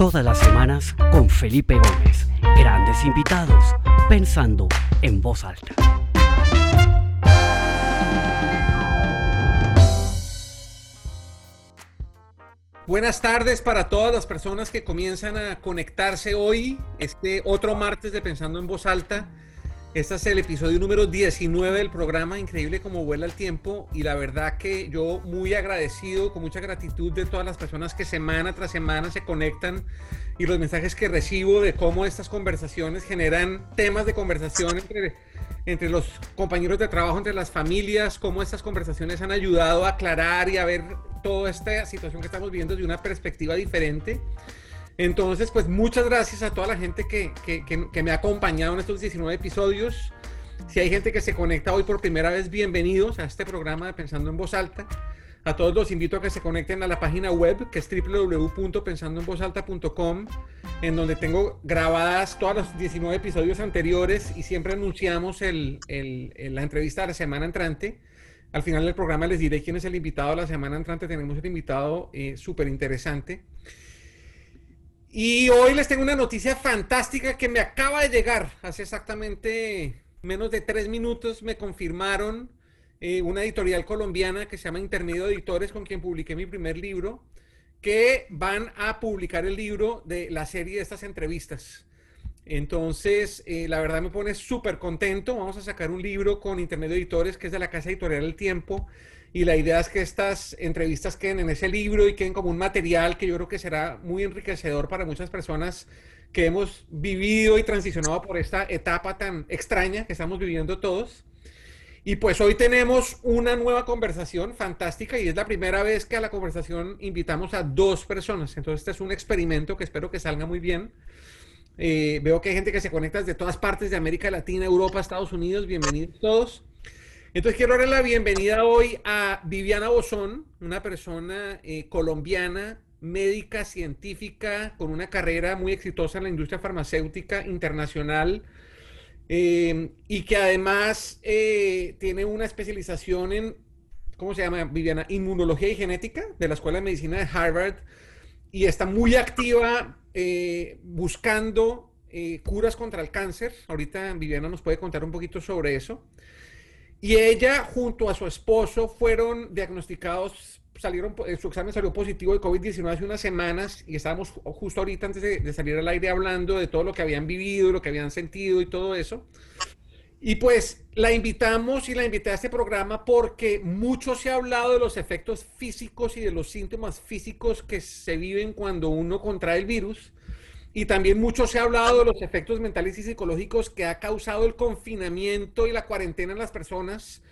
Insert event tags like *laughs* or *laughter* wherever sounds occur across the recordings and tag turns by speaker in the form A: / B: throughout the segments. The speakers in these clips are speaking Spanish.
A: Todas las semanas con Felipe Gómez. Grandes invitados, pensando en voz alta.
B: Buenas tardes para todas las personas que comienzan a conectarse hoy, este otro martes de Pensando en Voz Alta. Este es el episodio número 19 del programa, increíble como vuela el tiempo y la verdad que yo muy agradecido, con mucha gratitud de todas las personas que semana tras semana se conectan y los mensajes que recibo de cómo estas conversaciones generan temas de conversación entre, entre los compañeros de trabajo, entre las familias, cómo estas conversaciones han ayudado a aclarar y a ver toda esta situación que estamos viendo de una perspectiva diferente. Entonces, pues muchas gracias a toda la gente que, que, que, me ha acompañado en estos 19 episodios. Si hay gente que se conecta hoy por primera vez, bienvenidos a este programa de Pensando en Voz Alta. A todos los invito a que se conecten a la página web que es www.pensandoenvozalta.com en donde tengo grabadas todos los 19 episodios anteriores y siempre anunciamos el, el, la entrevista de la semana entrante. Al final del programa les diré quién es el invitado la semana entrante. Tenemos un invitado eh, súper interesante. Y hoy les tengo una noticia fantástica que me acaba de llegar. Hace exactamente menos de tres minutos me confirmaron eh, una editorial colombiana que se llama Intermedio Editores, con quien publiqué mi primer libro, que van a publicar el libro de la serie de estas entrevistas. Entonces, eh, la verdad me pone súper contento. Vamos a sacar un libro con Intermedio Editores, que es de la Casa Editorial El Tiempo. Y la idea es que estas entrevistas queden en ese libro y queden como un material que yo creo que será muy enriquecedor para muchas personas que hemos vivido y transicionado por esta etapa tan extraña que estamos viviendo todos. Y pues hoy tenemos una nueva conversación fantástica y es la primera vez que a la conversación invitamos a dos personas. Entonces este es un experimento que espero que salga muy bien. Eh, veo que hay gente que se conecta desde todas partes de América Latina, Europa, Estados Unidos. Bienvenidos todos. Entonces quiero darle la bienvenida hoy a Viviana Bozón, una persona eh, colombiana, médica, científica, con una carrera muy exitosa en la industria farmacéutica internacional eh, y que además eh, tiene una especialización en, ¿cómo se llama, Viviana? Inmunología y genética de la Escuela de Medicina de Harvard y está muy activa buscando curas contra el cáncer. Ahorita Viviana nos puede contar un poquito sobre eso. Y ella junto a su esposo fueron diagnosticados, salieron, eh, su examen salió positivo de COVID-19 hace unas semanas y estábamos justo ahorita antes de, salir al aire hablando de todo lo que habían vivido, lo que habían sentido y todo eso. Y pues la invitamos y la invité a este programa porque mucho se ha hablado de los efectos físicos y de los síntomas físicos que se viven cuando uno contrae el virus. Y también mucho se ha hablado de los efectos mentales y psicológicos que ha causado el confinamiento y la cuarentena en las personas,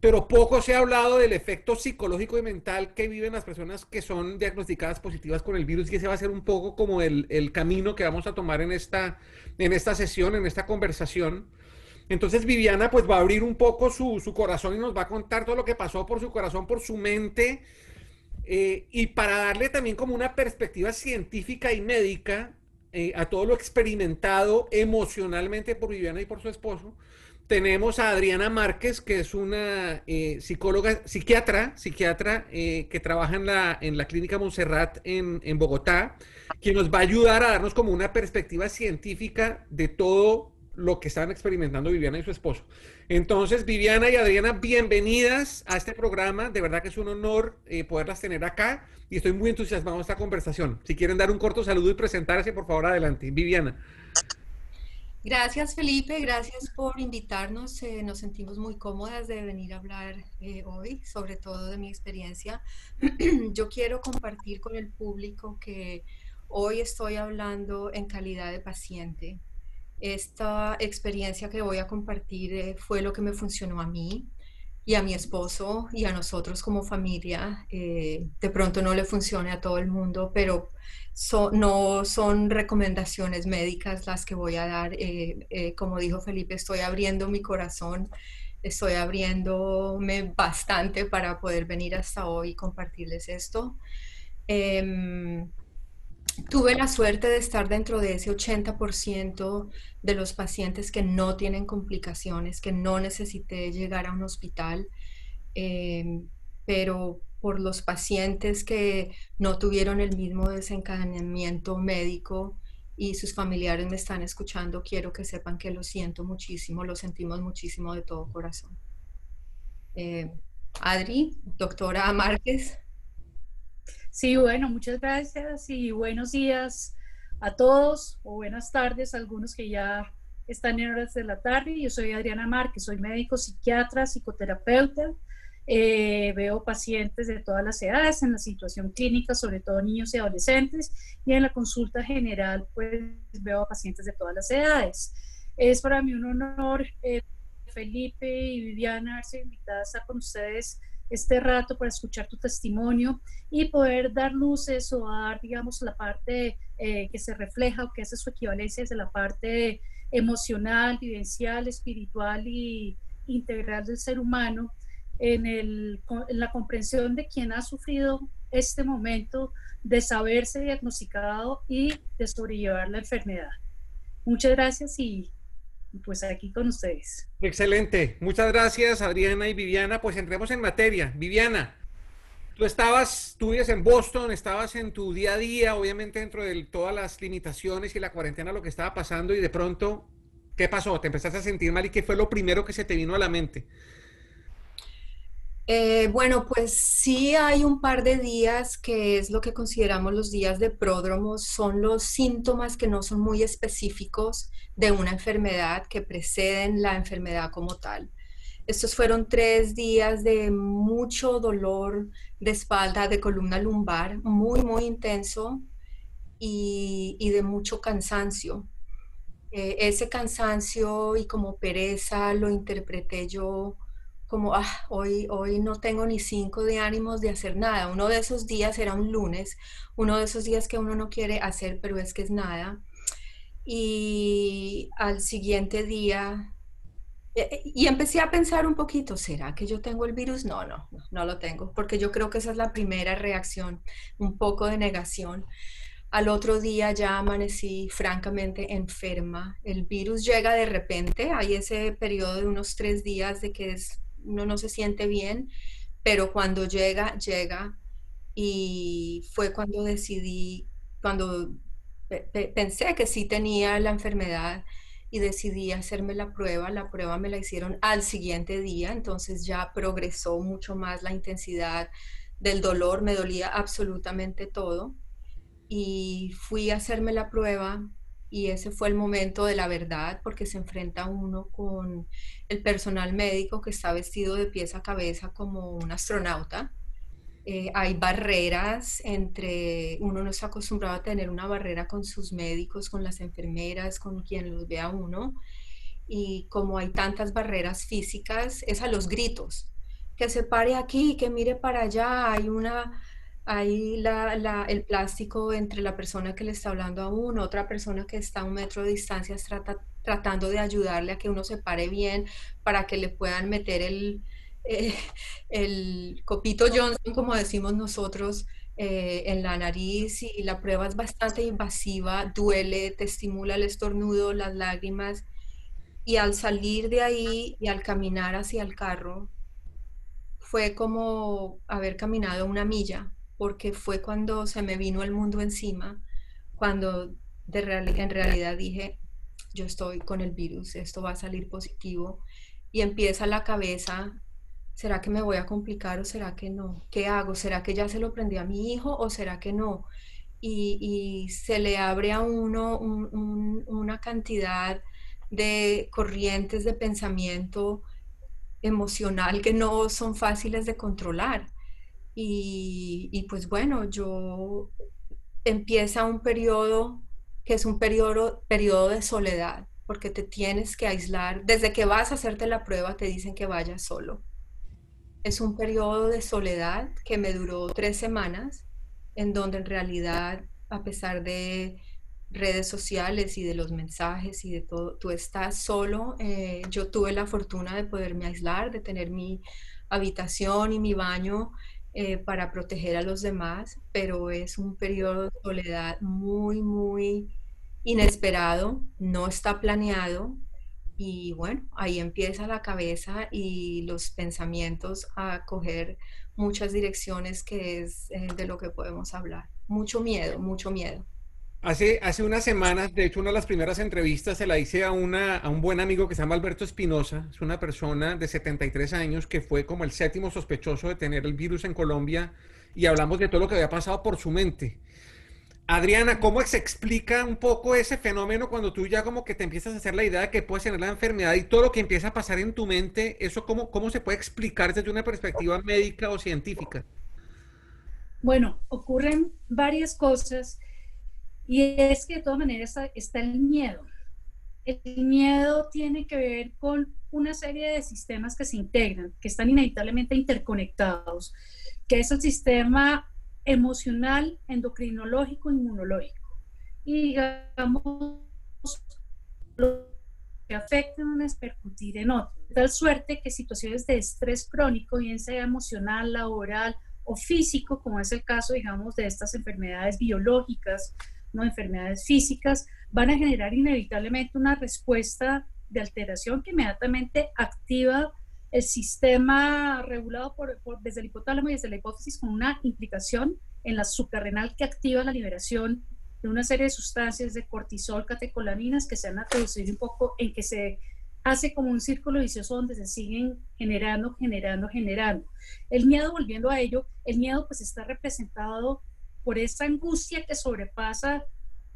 B: pero poco se ha hablado del efecto psicológico y mental que viven las personas que son diagnosticadas positivas con el virus y ese va a ser un poco como el, el camino que vamos a tomar en esta, en esta sesión, en esta conversación. Entonces Viviana pues va a abrir un poco su, su corazón y nos va a contar todo lo que pasó por su corazón, por su mente. Eh, y para darle también como una perspectiva científica y médica eh, a todo lo experimentado emocionalmente por Viviana y por su esposo, tenemos a Adriana Márquez, que es una eh, psicóloga, psiquiatra, psiquiatra eh, que trabaja en la, en la clínica Montserrat en, en, Bogotá, quien nos va a ayudar a darnos como una perspectiva científica de todo lo que están experimentando Viviana y su esposo. Entonces, Viviana y Adriana, bienvenidas a este programa. De verdad que es un honor poderlas tener acá y estoy muy entusiasmado de esta conversación. Si quieren dar un corto saludo y presentarse, por favor, adelante. Viviana.
C: Gracias Felipe, gracias por invitarnos. Eh, nos sentimos muy cómodas de venir a hablar eh, hoy, sobre todo de mi experiencia. *clears throat* Yo quiero compartir con el público que hoy estoy hablando en calidad de paciente. Esta experiencia que voy a compartir eh, fue lo que me funcionó a mí y a mi esposo y a nosotros como familia. Eh, de pronto no le funcione a todo el mundo, pero no son recomendaciones médicas las que voy a dar. Eh, como dijo Felipe, estoy abriendo mi corazón, estoy abriéndome bastante para poder venir hasta hoy y compartirles esto. Em, tuve la suerte de estar dentro de ese 80% de los pacientes que no tienen complicaciones, que no necesité llegar a un hospital, eh, pero por los pacientes que no tuvieron el mismo desencadenamiento médico y sus familiares me están escuchando, quiero que sepan que lo siento muchísimo, lo sentimos muchísimo de todo corazón. Eh, Adri, doctora Márquez.
D: Sí, bueno, muchas gracias y buenos días a todos o buenas tardes a algunos que ya están en horas de la tarde. Yo soy Adriana Márquez, soy médico psiquiatra, psicoterapeuta. Eh, veo pacientes de todas las edades en la situación clínica, sobre todo niños y adolescentes, y en la consulta general, pues veo pacientes de todas las edades. Es para mí un honor, eh, Felipe y Viviana, haberse invitadas a con ustedes este rato para escuchar tu testimonio y poder dar luces o dar, digamos, la parte eh, que se refleja o que hace su equivalencia desde la parte emocional, vivencial, espiritual y integral del ser humano en, el, en la comprensión de quien ha sufrido este momento de saberse diagnosticado y de sobrellevar la enfermedad. Muchas gracias y pues aquí con ustedes.
B: Excelente. Muchas gracias, Adriana y Viviana. Pues entremos en materia. Viviana, tú estabas, tú vives en Boston, estabas en tu día a día, obviamente dentro de todas las limitaciones y la cuarentena, lo que estaba pasando y de pronto, ¿qué pasó? ¿Te empezaste a sentir mal y qué fue lo primero que se te vino a la mente?
C: Eh, bueno, pues sí hay un par de días que es lo que consideramos los días de pródromos, son los síntomas que no son muy específicos de una enfermedad que preceden la enfermedad como tal. Estos fueron tres días de mucho dolor de espalda, de columna lumbar, muy, muy intenso y, de mucho cansancio. Eh, ese cansancio y como pereza lo interpreté yo como, ah, hoy, hoy no tengo ni cinco de ánimos de hacer nada. Uno de esos días era un lunes, uno de esos días que uno no quiere hacer, pero es que es nada. Y al siguiente día, eh, eh, y empecé a pensar un poquito, ¿será que yo tengo el virus? No, no, no, no lo tengo, porque yo creo que esa es la primera reacción, un poco de negación. Al otro día ya amanecí francamente enferma. El virus llega de repente, hay ese periodo de unos tres días de que es uno no se siente bien, pero cuando llega, llega. Y fue cuando decidí, cuando pensé que sí tenía la enfermedad y decidí hacerme la prueba. La prueba me la hicieron al siguiente día, entonces ya progresó mucho más la intensidad del dolor, me dolía absolutamente todo. Y fui a hacerme la prueba y ese fue el momento de la verdad porque se enfrenta uno con el personal médico que está vestido de pies a cabeza como un astronauta. Eh, hay barreras entre, uno no está acostumbrado a tener una barrera con sus médicos, con las enfermeras, con quien los vea uno. Y como hay tantas barreras físicas, es a los gritos, que se pare aquí, que mire para allá, hay una hay el plástico entre la persona que le está hablando a uno, otra persona que está a un metro de distancia tratando de ayudarle a que uno se pare bien para que le puedan meter el, *laughs* eh, el copito Johnson, como decimos nosotros, eh, en la nariz y la prueba es bastante invasiva, duele, te estimula el estornudo, las lágrimas. Y al salir de ahí y al caminar hacia el carro, fue como haber caminado una milla porque fue cuando se me vino el mundo encima, cuando en realidad dije, yo estoy con el virus, esto va a salir positivo, y empieza la cabeza, ¿será que me voy a complicar o será que no? ¿Qué hago? ¿Será que ya se lo prendí a mi hijo o será que no? Y, se le abre a uno una cantidad de corrientes de pensamiento emocional que no son fáciles de controlar. Y, pues bueno, yo empieza un periodo que es un periodo, periodo de soledad, porque te tienes que aislar. Desde que vas a hacerte la prueba te dicen que vayas solo. Es un periodo de soledad que me duró tres semanas, en donde en realidad, a pesar de redes sociales y de los mensajes y de todo, tú estás solo. Eh, yo tuve la fortuna de poderme aislar, de tener mi habitación y mi baño eh, para proteger a los demás, pero es un periodo de soledad muy, muy inesperado, no está planeado y bueno, ahí empieza la cabeza y los pensamientos a coger muchas direcciones que es eh, de lo que podemos hablar. Mucho miedo, mucho miedo.
B: Hace, hace unas semanas, de hecho, una de las primeras entrevistas se la hice a, una, a un buen amigo que se llama Alberto Espinosa. Es una persona de 73 años que fue como el séptimo sospechoso de tener el virus en Colombia y hablamos de todo lo que había pasado por su mente. Adriana, ¿cómo se explica un poco ese fenómeno cuando tú ya como que te empiezas a hacer la idea de que puedes tener la enfermedad y todo lo que empieza a pasar en tu mente, eso cómo, cómo se puede explicar desde una perspectiva médica o científica?
D: Bueno, ocurren varias cosas y es que de todas maneras está, el miedo. El miedo tiene que ver con una serie de sistemas que se integran, que están inevitablemente interconectados, que es el sistema emocional, endocrinológico, inmunológico. Y digamos, lo que afecta a es percutir en otro. De tal suerte que situaciones de estrés crónico, bien sea emocional, laboral o físico, como es el caso, digamos, de estas enfermedades biológicas, ¿no? enfermedades físicas, van a generar inevitablemente una respuesta de alteración que inmediatamente activa el sistema regulado por, desde el hipotálamo y desde la hipófisis con una implicación en la suprarrenal que activa la liberación de una serie de sustancias de cortisol, catecolaminas que se han traducido un poco en que se hace como un círculo vicioso donde se siguen generando, generando, generando. El miedo, volviendo a ello, el miedo pues está representado por esa angustia que sobrepasa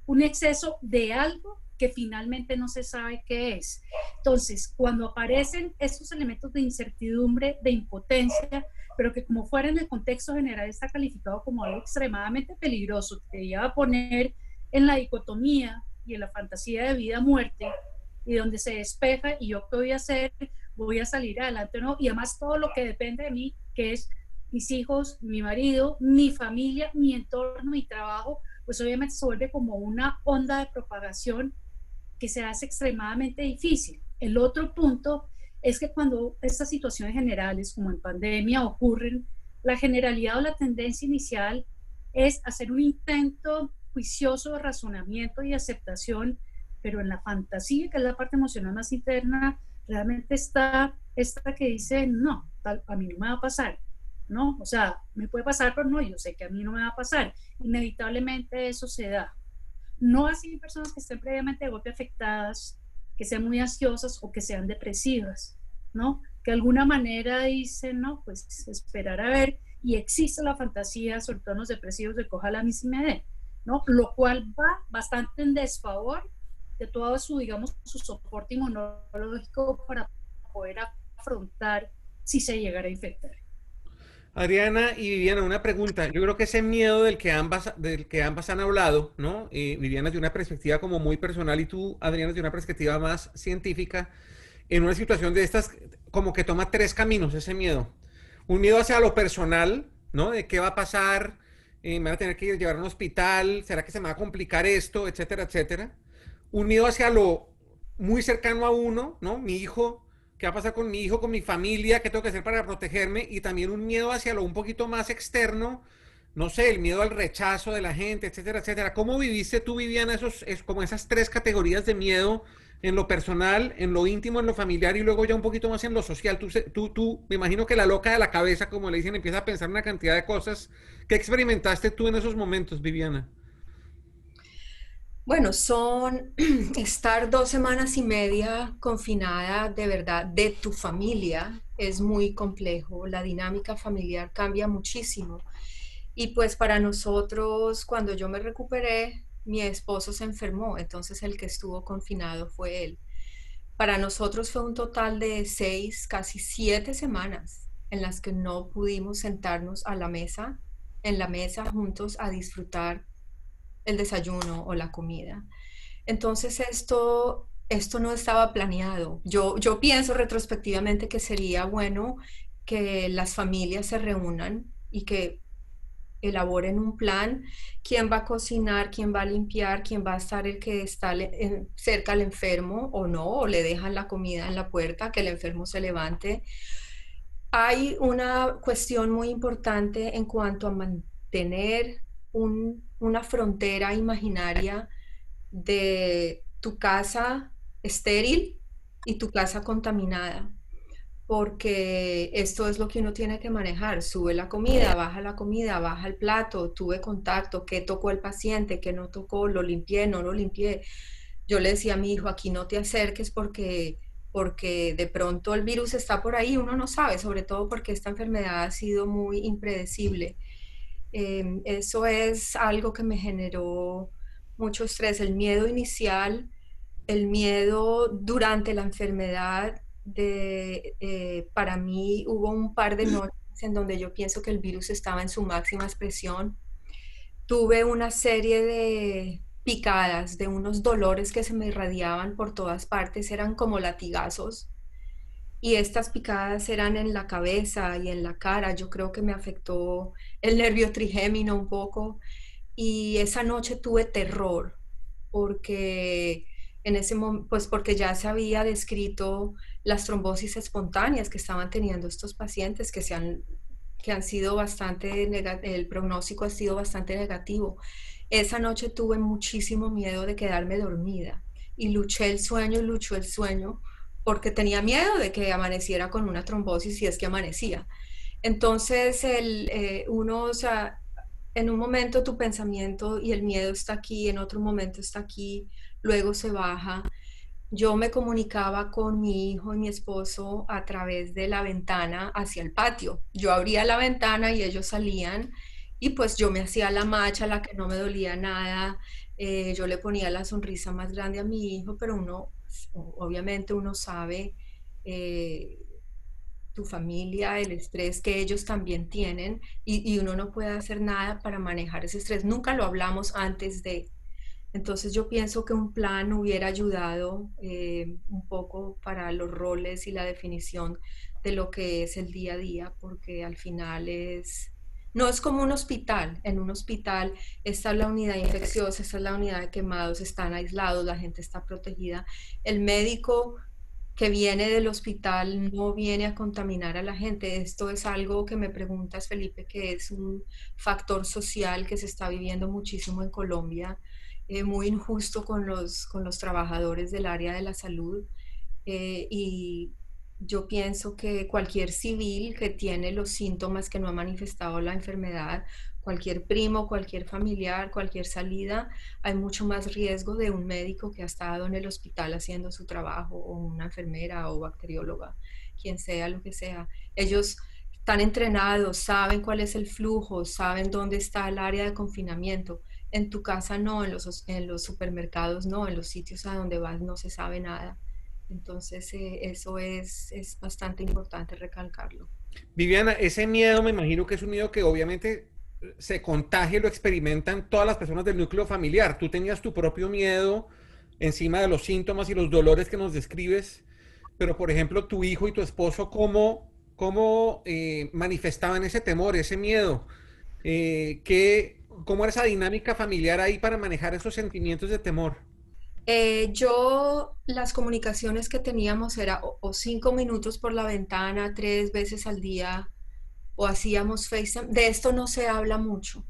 D: un exceso de algo que finalmente no se sabe qué es. Entonces, cuando aparecen estos elementos de incertidumbre, de impotencia, pero que como fuera en el contexto general está calificado como algo extremadamente peligroso, que lleva a poner en la dicotomía y en la fantasía de vida-muerte, y donde se despeja, y yo qué voy a hacer, voy a salir adelante no, y además todo lo que depende de mí, que es mis hijos, mi marido, mi familia, mi entorno, mi trabajo, pues obviamente se vuelve como una onda de propagación que se hace extremadamente difícil. El otro punto es que cuando estas situaciones generales, como en pandemia, ocurren, la generalidad o la tendencia inicial es hacer un intento juicioso de razonamiento y aceptación, pero en la fantasía, que es la parte emocional más interna, realmente está esta que dice, no, a mí no me va a pasar, ¿no? O sea, me puede pasar, pero no, yo sé que a mí no me va a pasar. Inevitablemente eso se da. No así personas que estén previamente de golpe afectadas, que sean muy ansiosas o que sean depresivas, ¿no? Que de alguna manera dicen, no, pues esperar a ver, y existe la fantasía, sobre todo los depresivos, de coja la misma me ¿no? Lo cual va bastante en desfavor de todo su, digamos, su soporte inmunológico para poder afrontar si se llegara a infectar.
B: Adriana y Viviana, una pregunta. Yo creo que ese miedo del que ambas, del que ambas han hablado, ¿no? Viviana de una perspectiva como muy personal y tú, Adriana, de una perspectiva más científica, en una situación de estas, como que toma tres caminos ese miedo. Un miedo hacia lo personal, ¿no? De qué va a pasar, eh, me van a tener que llevar a un hospital, será que se me va a complicar esto, etcétera, etcétera. Un miedo hacia lo muy cercano a uno, ¿no? Mi hijo, qué va a pasar con mi hijo, con mi familia, qué tengo que hacer para protegerme y también un miedo hacia lo un poquito más externo, no sé, el miedo al rechazo de la gente, etcétera, etcétera. ¿Cómo viviste tú, Viviana, esos, es, como esas tres categorías de miedo en lo personal, en lo íntimo, en lo familiar y luego ya un poquito más en lo social? Tú, tú, tú, me imagino que la loca de la cabeza, como le dicen, empieza a pensar una cantidad de cosas. ¿Qué experimentaste tú en esos momentos, Viviana?
C: Bueno, son *clears throat* estar dos semanas y media confinada de verdad de tu familia es muy complejo. La dinámica familiar cambia muchísimo. Y pues para nosotros, cuando yo me recuperé, mi esposo se enfermó, entonces el que estuvo confinado fue él. Para nosotros fue un total de seis, casi siete semanas en las que no pudimos sentarnos a la mesa, en la mesa juntos a disfrutar el desayuno o la comida. Entonces esto, esto no estaba planeado. Yo, yo pienso retrospectivamente que sería bueno que las familias se reúnan y que elaboren un plan, quién va a cocinar, quién va a limpiar, quién va a estar el que está cerca al enfermo o no, o le dejan la comida en la puerta, que el enfermo se levante. Hay una cuestión muy importante en cuanto a mantener una frontera imaginaria de tu casa estéril y tu casa contaminada, porque esto es lo que uno tiene que manejar. Sube la comida, baja la comida, baja el plato, tuve contacto, qué tocó el paciente, qué no tocó, lo limpié, no lo limpié. Yo le decía a mi hijo, aquí no te acerques porque porque de pronto el virus está por ahí, uno no sabe, sobre todo porque esta enfermedad ha sido muy impredecible. Em, eso es algo que me generó mucho estrés, el miedo inicial, el miedo durante la enfermedad. De, eh, para mí hubo un par de noches en donde yo pienso que el virus estaba en su máxima expresión. Tuve una serie de, picadas, de unos dolores que se me irradiaban por todas partes, eran como latigazos. Y estas picadas eran en la cabeza y en la cara. Yo creo que me afectó el nervio trigémino un poco. Y esa noche tuve terror porque en ese pues porque ya se había descrito las trombosis espontáneas que estaban teniendo estos pacientes que se han que han sido bastante el pronóstico ha sido bastante negativo esa noche tuve muchísimo miedo de quedarme dormida y luché el sueño luchó el sueño porque tenía miedo de que amaneciera con una trombosis si es que amanecía. Entonces, el, eh, uno, o sea, en un momento tu pensamiento y el miedo está aquí, en otro momento está aquí, luego se baja. Yo me comunicaba con mi hijo y mi esposo a través de la ventana hacia el patio. Yo abría la ventana y ellos salían y pues yo me hacía la macha, la que no me dolía nada, eh, yo le ponía la sonrisa más grande a mi hijo, pero uno, obviamente uno sabe eh, tu familia, el estrés que ellos también tienen y, uno no puede hacer nada para manejar ese estrés. Nunca lo hablamos antes de... Entonces yo pienso que un plan hubiera ayudado eh, un poco para los roles y la definición de lo que es el día a día, porque al final es no es como un hospital. En un hospital está la unidad infecciosa, está la unidad de quemados, están aislados, la gente está protegida. El médico que viene del hospital no viene a contaminar a la gente. Esto es algo que me preguntas, Felipe, que es un factor social que se está viviendo muchísimo en Colombia, eh, muy injusto con los, con los trabajadores del área de la salud. Eh, y yo pienso que cualquier civil que tiene los síntomas que no ha manifestado la enfermedad, cualquier primo, cualquier familiar, cualquier salida, hay mucho más riesgo de un médico que ha estado en el hospital haciendo su trabajo o una enfermera o bacterióloga, quien sea, lo que sea. Ellos están entrenados, saben cuál es el flujo, saben dónde está el área de confinamiento. En tu casa no, en los, supermercados no, en los sitios a donde vas no se sabe nada. Entonces, eh, eso es, es bastante importante recalcarlo.
B: Viviana, ese miedo me imagino que es un miedo que obviamente se contagia y lo experimentan todas las personas del núcleo familiar. Tú tenías tu propio miedo encima de los síntomas y los dolores que nos describes, pero por ejemplo, tu hijo y tu esposo, ¿cómo, cómo eh, manifestaban ese temor, ese miedo? Eh, ¿qué, ¿Cómo era esa dinámica familiar ahí para manejar esos sentimientos de temor?
C: Eh, yo, las comunicaciones que teníamos era o, cinco minutos por la ventana, tres veces al día, o hacíamos FaceTime. De esto no se habla mucho.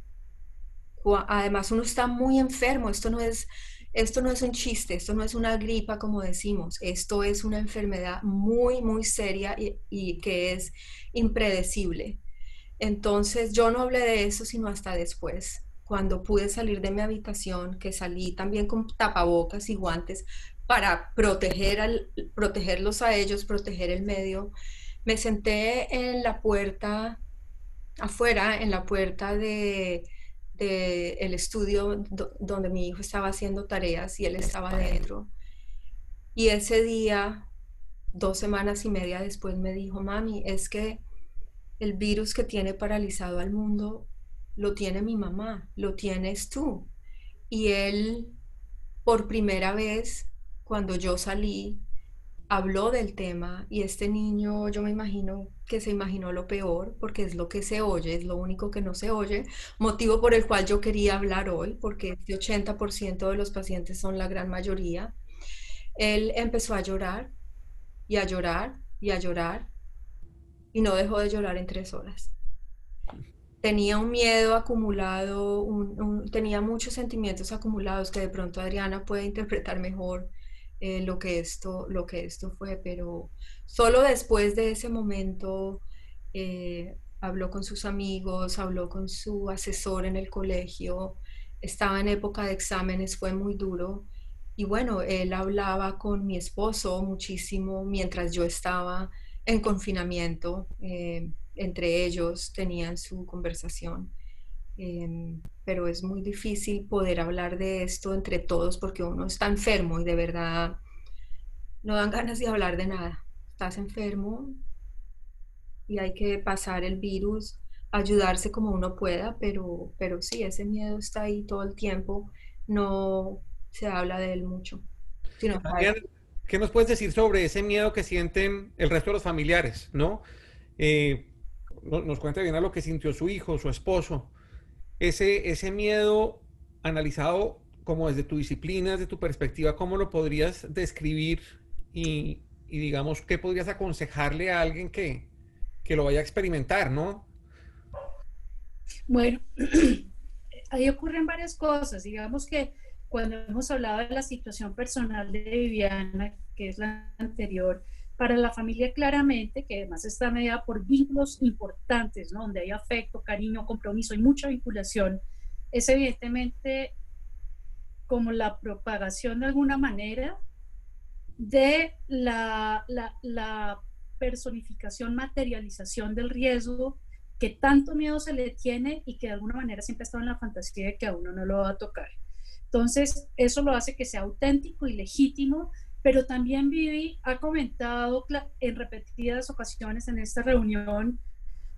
C: además, uno está muy enfermo. Esto no es, esto no es un chiste, esto no es una gripa, como decimos. Esto es una enfermedad muy, muy seria y, y que es impredecible. Entonces, yo no hablé de eso sino hasta después cuando pude salir de mi habitación, que salí también con tapabocas y guantes para proteger al, protegerlos a ellos, proteger el medio, me senté en la puerta, afuera, en la puerta de, el estudio donde mi hijo estaba haciendo tareas y él estaba dentro. Y ese día, dos semanas y media después, me dijo, mami, es que el virus que tiene paralizado al mundo lo tiene mi mamá, lo tienes tú. Y él, por primera vez, cuando yo salí, habló del tema y este niño, yo me imagino que se imaginó lo peor, porque es lo que se oye, es lo único que no se oye, motivo por el cual yo quería hablar hoy, porque este 80% de los pacientes son la gran mayoría. Él empezó a llorar y a llorar y a llorar y no dejó de llorar en tres horas tenía un miedo acumulado, tenía muchos sentimientos acumulados que de pronto Adriana puede interpretar mejor. eh, lo, que esto, lo que esto fue, pero solo después de ese momento eh, habló con sus amigos, habló con su asesor en el colegio, estaba en época de exámenes, fue muy duro. Y bueno, él hablaba con mi esposo muchísimo mientras yo estaba en confinamiento. Eh, entre ellos tenían su conversación. Em, pero es muy difícil poder hablar de esto entre todos porque uno está enfermo y de verdad no dan ganas de hablar de nada. Estás enfermo y hay que pasar el virus, ayudarse como uno pueda, pero, pero sí, ese miedo está ahí todo el tiempo. No se habla de él mucho.
B: ¿Qué nos puedes decir sobre ese miedo que sienten el resto de los familiares, no? Eh, nos cuenta bien a lo que sintió su hijo, su esposo. Ese, ese miedo analizado como desde tu disciplina, desde tu perspectiva, ¿cómo lo podrías describir y, digamos, qué podrías aconsejarle a alguien que, que lo vaya a experimentar, no?
D: Bueno, *clears throat* ahí ocurren varias cosas. Digamos que cuando hemos hablado de la situación personal de Viviana, que es la anterior, para la familia claramente, que además está mediada por vínculos importantes, ¿no? donde hay afecto, cariño, compromiso y mucha vinculación, es evidentemente como la propagación de alguna manera de la, la, la personificación, materialización del riesgo que tanto miedo se le tiene y que de alguna manera siempre ha estado en la fantasía de que a uno no lo va a tocar. Entonces, eso lo hace que sea auténtico y legítimo pero también Vivi ha comentado en repetidas ocasiones en esta reunión,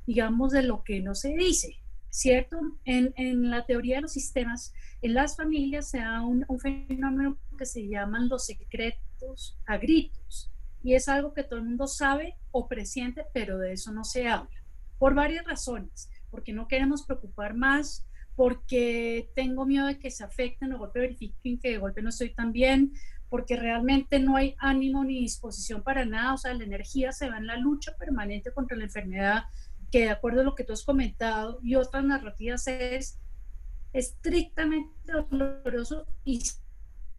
D: digamos, de lo que no se dice, ¿cierto? En, en la teoría de los sistemas, en las familias se da un, un, fenómeno que se llaman los secretos a gritos, y es algo que todo el mundo sabe o presiente, pero de eso no se habla, por varias razones, porque no queremos preocupar más, porque tengo miedo de que se afecten o golpe verifiquen que de golpe no estoy tan bien, porque realmente no hay ánimo ni disposición para nada, o sea, la energía se va en la lucha permanente contra la enfermedad, que de acuerdo a lo que tú has comentado y otras narrativas es estrictamente doloroso y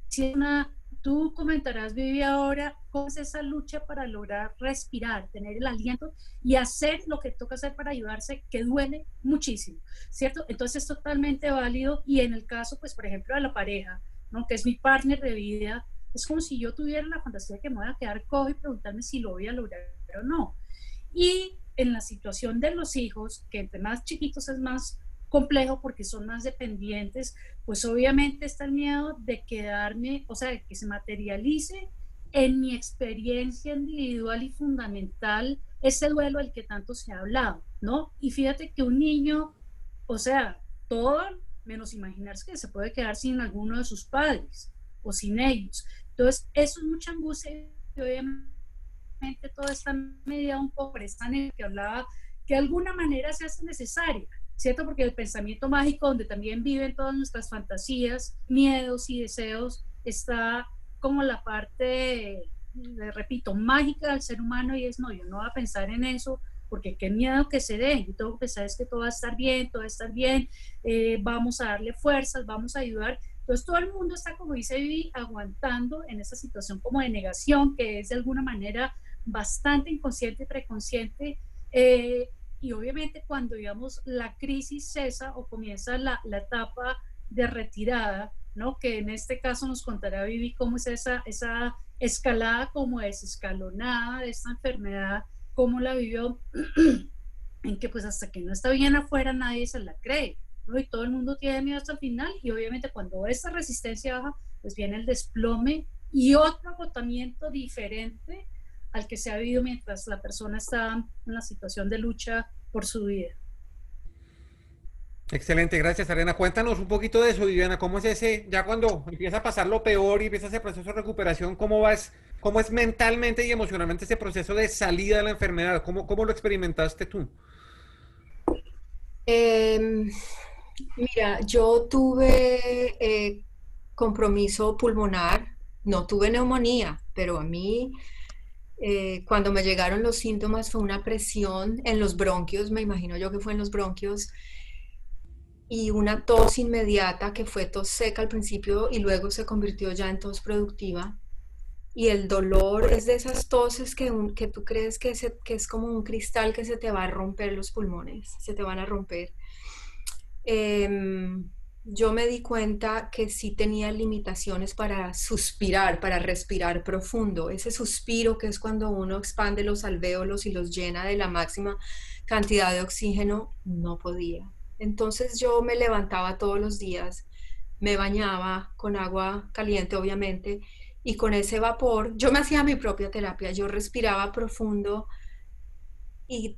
D: si una, tú comentarás, Vivi, ahora, cómo es esa lucha para lograr respirar, tener el aliento y hacer lo que toca hacer para ayudarse, que duele muchísimo, ¿cierto? Entonces es totalmente válido y en el caso, pues, por ejemplo, de la pareja, ¿no? que es mi partner de vida, es como si yo tuviera la fantasía de que me voy a quedar cojo y preguntarme si lo voy a lograr o no. Y en la situación de los hijos, que entre más chiquitos es más complejo porque son más dependientes, pues obviamente está el miedo de quedarme, o sea, de que se materialice en mi experiencia individual y fundamental ese duelo del que tanto se ha hablado, ¿no? Y fíjate que un niño, o sea, todo menos imaginarse que se puede quedar sin alguno de sus padres o sin ellos. Entonces, eso es mucha angustia y obviamente todo está mediado un poco por esta que hablaba, que de alguna manera se hace necesaria, ¿cierto? Porque el pensamiento mágico, donde también viven todas nuestras fantasías, miedos y deseos, está como la parte, le repito, mágica del ser humano y es, no, yo no voy a pensar en eso, porque qué miedo que se dé, yo tengo que pensar es que todo va a estar bien, todo va a estar bien, eh, vamos a darle fuerzas, vamos a ayudar, entonces todo el mundo está, como dice Vivi, aguantando en esa situación como de negación, que es de alguna manera bastante inconsciente y preconsciente. Eh, y obviamente cuando, digamos, la crisis cesa o comienza la, la, etapa de retirada, ¿no? Que en este caso nos contará Vivi cómo es esa, esa escalada como desescalonada de esta enfermedad, cómo la vivió, *clears throat* en que pues hasta que no está bien afuera nadie se la cree y todo el mundo tiene miedo hasta el final y obviamente cuando esa resistencia baja, pues viene el desplome y otro agotamiento diferente al que se ha vivido mientras la persona está en la situación de lucha por su vida.
B: Excelente, gracias Arena. Cuéntanos un poquito de eso, Viviana, ¿cómo es ese, ya cuando empieza a pasar lo peor y empieza ese proceso de recuperación, cómo vas, cómo es mentalmente y emocionalmente ese proceso de salida de la enfermedad? ¿Cómo, cómo lo experimentaste tú?
C: Eh, Mira, yo tuve eh, compromiso pulmonar, no tuve neumonía, pero a mí eh, cuando me llegaron los síntomas fue una presión en los bronquios, me imagino yo que fue en los bronquios, y una tos inmediata que fue tos seca al principio y luego se convirtió ya en tos productiva. y el dolor es de esas toses que, que tú crees que, que es como un cristal que se te va a romper los pulmones, se te van a romper. Em, yo me di cuenta que sí tenía limitaciones para suspirar, para respirar profundo. Ese suspiro que es cuando uno expande los alvéolos y los llena de la máxima cantidad de oxígeno, no podía. Entonces yo me levantaba todos los días, me bañaba con agua caliente, obviamente, y con ese vapor, yo me hacía mi propia terapia, yo respiraba profundo y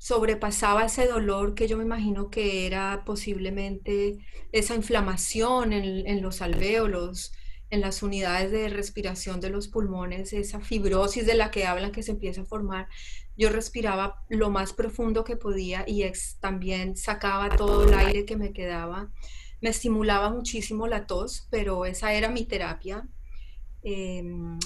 C: sobrepasaba ese dolor que yo me imagino que era posiblemente esa inflamación en, los alvéolos, en las unidades de respiración de los pulmones, esa fibrosis de la que hablan que se empieza a formar. Yo respiraba lo más profundo que podía y también sacaba todo el aire que me quedaba. Me estimulaba muchísimo la tos, pero esa era mi terapia. Em,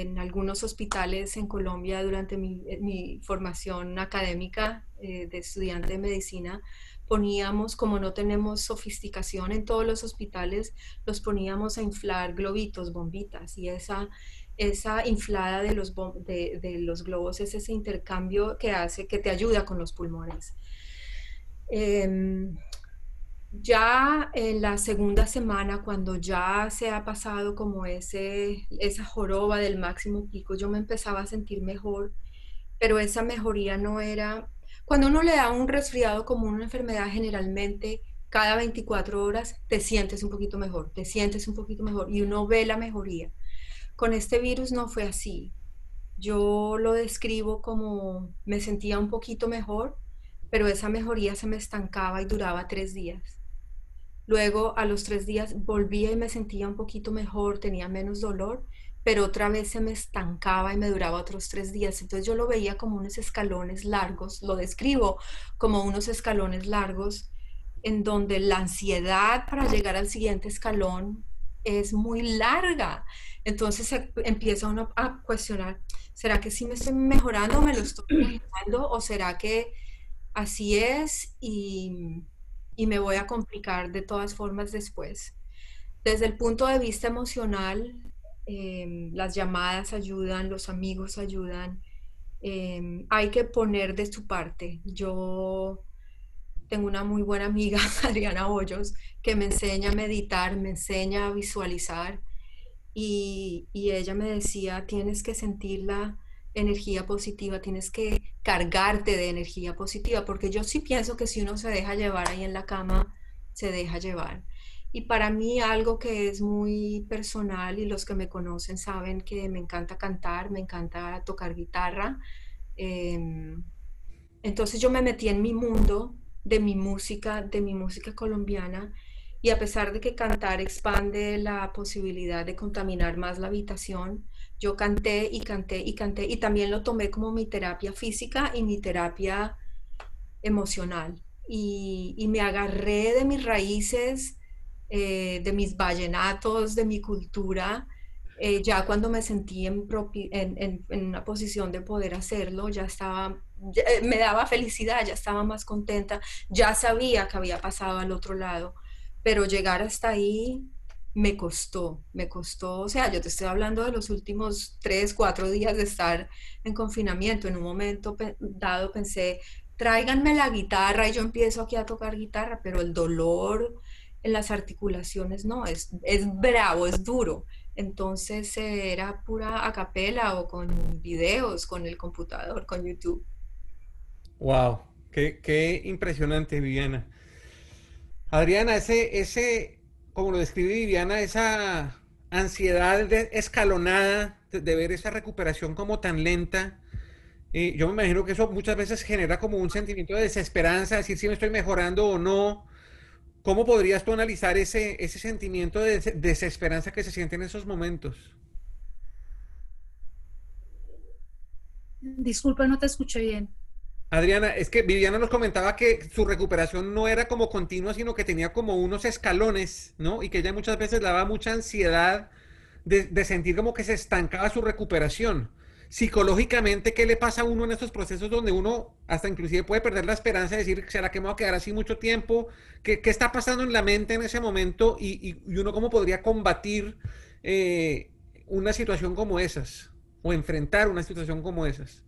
C: en algunos hospitales en Colombia durante mi, eh, formación académica eh, de estudiante de medicina, poníamos, como no tenemos sofisticación en todos los hospitales, los poníamos a inflar globitos, bombitas, y esa, esa inflada de los, de, de los globos es ese intercambio que hace, que te ayuda con los pulmones. Em, ya en la segunda semana, cuando ya se ha pasado como ese, esa joroba del máximo pico, yo me empezaba a sentir mejor, pero esa mejoría no era... Cuando uno le da un resfriado como una enfermedad, generalmente cada 24 horas te sientes un poquito mejor, te sientes un poquito mejor y uno ve la mejoría. Con este virus no fue así. Yo lo describo como me sentía un poquito mejor, pero esa mejoría se me estancaba y duraba tres días. Luego a los tres días volvía y me sentía un poquito mejor, tenía menos dolor, pero otra vez se me estancaba y me duraba otros tres días. Entonces yo lo veía como unos escalones largos, lo describo como unos escalones largos en donde la ansiedad para llegar al siguiente escalón es muy larga. Entonces empieza uno a cuestionar, ¿será que sí me estoy mejorando, me lo estoy *clears throat* mejorando o será que así es y y me voy a complicar de todas formas después. Desde el punto de vista emocional, em, las llamadas ayudan, los amigos ayudan. Em, hay que poner de su parte. Yo tengo una muy buena amiga, *laughs* Adriana Hoyos, que me enseña a meditar, me enseña a visualizar. Y, y ella me decía, tienes que sentirla energía positiva, tienes que cargarte de energía positiva, porque yo sí pienso que si uno se deja llevar ahí en la cama, se deja llevar. Y para mí algo que es muy personal y los que me conocen saben que me encanta cantar, me encanta tocar guitarra. Em, entonces yo me metí en mi mundo de mi música, de mi música colombiana y a pesar de que cantar expande la posibilidad de contaminar más la habitación, yo canté y canté y canté y también lo tomé como mi terapia física y mi terapia emocional. Y, me agarré de mis raíces, eh, de mis vallenatos, de mi cultura. Eh, ya cuando me sentí en, en, una posición de poder hacerlo, ya estaba, eh, me daba felicidad, ya estaba más contenta, ya sabía que había pasado al otro lado, pero llegar hasta ahí me costó, me costó, o sea, yo te estoy hablando de los últimos tres, cuatro días de estar en confinamiento. En un momento dado pensé, tráiganme la guitarra y yo empiezo aquí a tocar guitarra, pero el dolor en las articulaciones no, es, es bravo, es duro. Entonces era pura a capela o con videos, con el computador, con YouTube.
B: Wow, qué, qué impresionante, Viviana. Adriana, ese, ese, como lo describe Viviana, esa ansiedad escalonada de, ver esa recuperación como tan lenta. Eh, yo me imagino que eso muchas veces genera como un sentimiento de desesperanza, decir si me estoy mejorando o no. ¿Cómo podrías tú analizar ese, ese sentimiento de desesperanza que se siente en esos momentos?
D: Disculpa, no te escuché bien.
B: Adriana, es que Viviana nos comentaba que su recuperación no era como continua, sino que tenía como unos escalones, ¿no? Y que ella muchas veces le daba mucha ansiedad de, sentir como que se estancaba su recuperación. Psicológicamente, ¿qué le pasa a uno en estos procesos donde uno hasta inclusive puede perder la esperanza de decir, ¿será que me voy a quedar así mucho tiempo? ¿Qué, está pasando en la mente en ese momento? Y, uno cómo podría combatir eh, una situación como esas o enfrentar una situación como esas?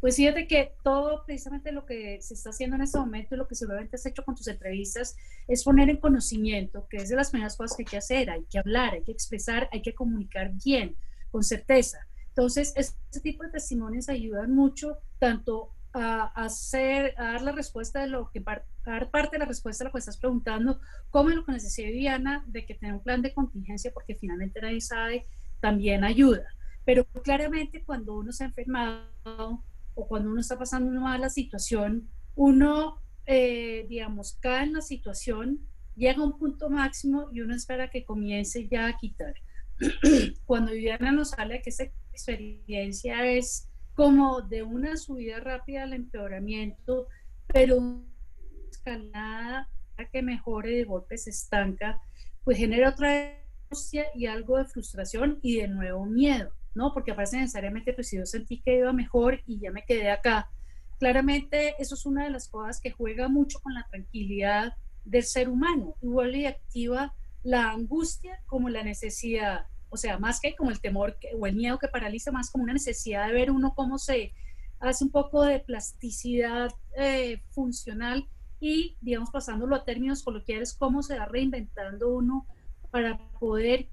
D: Pues fíjate que todo precisamente lo que se está haciendo en este momento y lo que seguramente has hecho con tus entrevistas es poner en conocimiento, que es de las primeras cosas que hay que hacer, hay que hablar, hay que expresar, hay que comunicar bien, con certeza. Entonces, este tipo de testimonios ayudan mucho tanto a hacer, a dar la respuesta de lo que, a dar parte de la respuesta a lo que estás preguntando, como lo que nos decía Viviana, de que tener un plan de contingencia, porque finalmente nadie sabe, también ayuda. Pero claramente cuando uno se ha enfermado o cuando uno está pasando una mala situación, uno, eh, digamos, cae en la situación, llega a un punto máximo y uno espera que comience ya a quitar. *clears throat* cuando Viviana nos habla que esa experiencia es como de una subida rápida al empeoramiento, pero una escalada que mejore de golpe se estanca, pues genera otra angustia y algo de frustración y de nuevo miedo. ¿No? Porque aparece necesariamente, pues si yo sentí que iba mejor y ya me quedé acá. Claramente eso es una de las cosas que juega mucho con la tranquilidad del ser humano y vuelve y activa la angustia como la necesidad, o sea, más que como el temor o el miedo que paraliza, más como una necesidad de ver uno cómo se hace un poco de plasticidad eh, funcional y, digamos, pasándolo a términos coloquiales, cómo se va reinventando uno para poder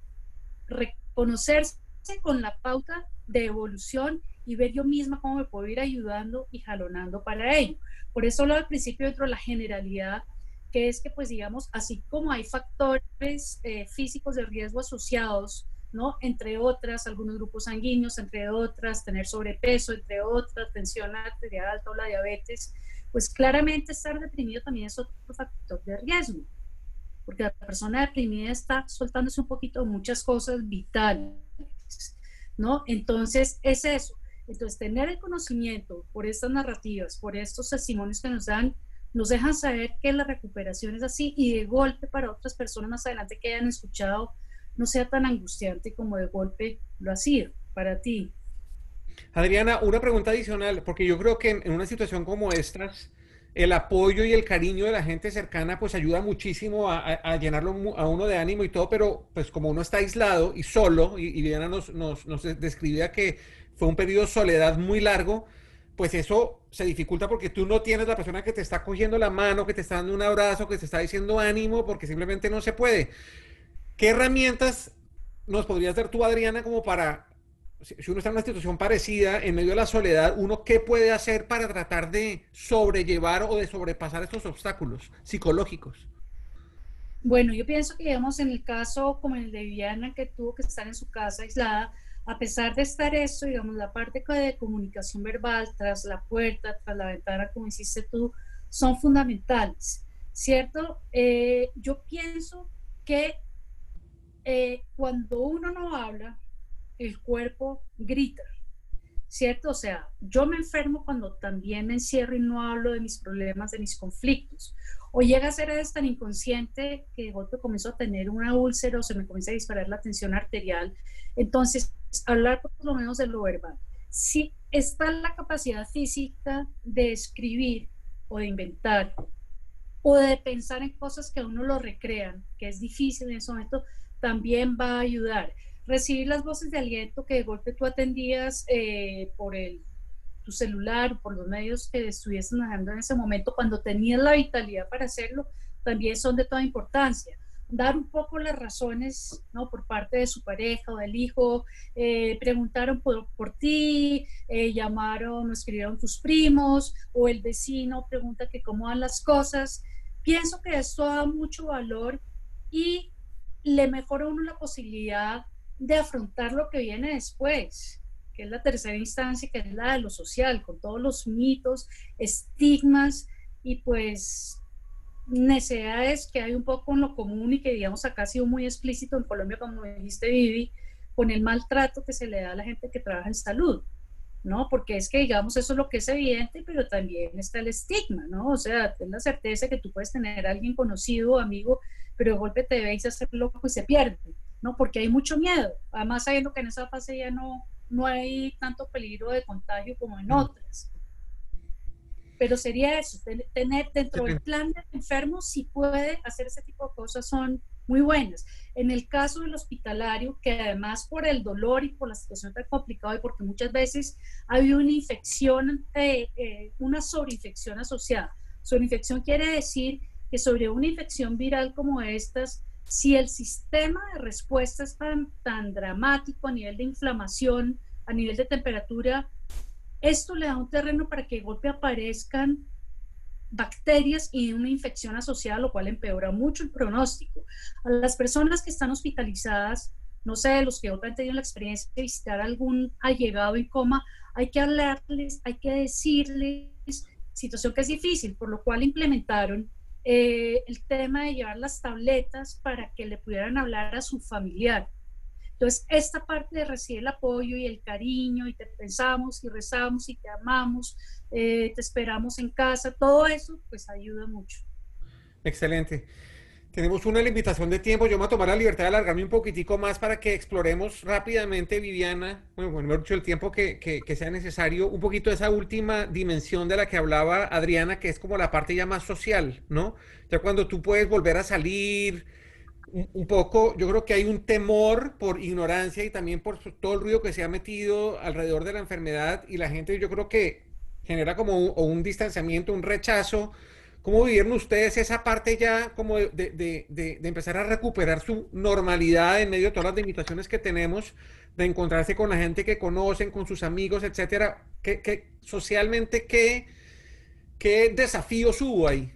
D: reconocerse con la pauta de evolución y ver yo misma cómo me puedo ir ayudando y jalonando para ello. Por eso lo al principio dentro de la generalidad, que es que pues digamos, así como hay factores eh, físicos de riesgo asociados, ¿no? Entre otras, algunos grupos sanguíneos, entre otras, tener sobrepeso, entre otras, tensión arterial alta o la diabetes, pues claramente estar deprimido también es otro factor de riesgo, porque la persona deprimida está soltándose un poquito muchas cosas vitales ¿no? Entonces, es eso. Entonces, tener el conocimiento por estas narrativas, por estos testimonios que nos dan, nos dejan saber que la recuperación es así y de golpe para otras personas más adelante que hayan escuchado no sea tan angustiante como de golpe lo ha sido para ti.
B: Adriana, una pregunta adicional, porque yo creo que en, una situación como estas, el apoyo y el cariño de la gente cercana pues ayuda muchísimo a, llenarlo a uno de ánimo y todo, pero pues como uno está aislado y solo, y, Diana nos, nos, nos, describía que fue un periodo de soledad muy largo, pues eso se dificulta porque tú no tienes la persona que te está cogiendo la mano, que te está dando un abrazo, que te está diciendo ánimo, porque simplemente no se puede. ¿Qué herramientas nos podrías dar tú, Adriana, como para si uno está en una situación parecida, en medio de la soledad, uno qué puede hacer para tratar de sobrellevar o de sobrepasar estos obstáculos psicológicos?
D: Bueno, yo pienso que, digamos, en el caso como el de Viviana, que tuvo que estar en su casa aislada, a pesar de estar eso, digamos, la parte de comunicación verbal tras la puerta, tras la ventana, como hiciste tú, son fundamentales, ¿cierto? Eh, yo pienso que eh, cuando uno no habla, el cuerpo grita, ¿cierto? O sea, yo me enfermo cuando también me encierro y no hablo de mis problemas, de mis conflictos. O llega a ser tan inconsciente que de golpe comienzo a tener una úlcera o se me comienza a disparar la tensión arterial. Entonces, hablar por lo menos de lo verbal. Si está la capacidad física de escribir o de inventar o de pensar en cosas que a uno lo recrean, que es difícil en ese momento, también va a ayudar recibir las voces de aliento que de golpe tú atendías eh, por el, tu celular, por los medios que estuviesen manejando en ese momento, cuando tenías la vitalidad para hacerlo, también son de toda importancia. Dar un poco las razones ¿no? por parte de su pareja o del hijo, eh, preguntaron por, por ti, eh, llamaron o escribieron tus primos, o el vecino pregunta que cómo van las cosas. Pienso que esto da mucho valor y le mejora a uno la posibilidad de afrontar lo que viene después, que es la tercera instancia, que es la de lo social, con todos los mitos, estigmas y pues necesidades que hay un poco en lo común y que digamos acá ha sido muy explícito en Colombia, como dijiste Vivi, con el maltrato que se le da a la gente que trabaja en salud, ¿no? Porque es que digamos eso es lo que es evidente, pero también está el estigma, ¿no? O sea, ten la certeza que tú puedes tener a alguien conocido, amigo, pero de golpe te veis a hacer loco y se pierde. ¿No? Porque hay mucho miedo, además sabiendo que en esa fase ya no, no hay tanto peligro de contagio como en mm. otras. Pero sería eso, tener dentro del plan del enfermo, si puede hacer ese tipo de cosas, son muy buenas. En el caso del hospitalario, que además por el dolor y por la situación tan complicada y porque muchas veces ha habido una infección, eh, eh, una sobreinfección asociada. Sobreinfección quiere decir que sobre una infección viral como estas, si el sistema de respuesta es tan, dramático a nivel de inflamación, a nivel de temperatura, esto le da un terreno para que de golpe aparezcan bacterias y una infección asociada, lo cual empeora mucho el pronóstico. A las personas que están hospitalizadas, no sé, los que han tenido la experiencia de visitar algún allegado en coma, hay que hablarles, hay que decirles, situación que es difícil, por lo cual implementaron eh, el tema de llevar las tabletas para que le pudieran hablar a su familiar. Entonces, esta parte de recibir el apoyo y el cariño, y te pensamos y rezamos y te amamos, eh, te esperamos en casa, todo eso, pues ayuda mucho.
B: Excelente. Tenemos una limitación de tiempo. Yo me voy a tomar la libertad de alargarme un poquitico más para que exploremos rápidamente, Viviana, bueno, bueno mejor dicho, el tiempo que, que, que, sea necesario, un poquito esa última dimensión de la que hablaba Adriana, que es como la parte ya más social, ¿no? Ya cuando tú puedes volver a salir, un poco, yo creo que hay un temor por ignorancia y también por todo el ruido que se ha metido alrededor de la enfermedad y la gente yo creo que genera como un, un distanciamiento, un rechazo. ¿Cómo vivieron ustedes esa parte ya como de, de, de, empezar a recuperar su normalidad en medio de todas las limitaciones que tenemos, de encontrarse con la gente que conocen, con sus amigos, etcétera? ¿Qué, qué socialmente qué, qué desafíos hubo ahí?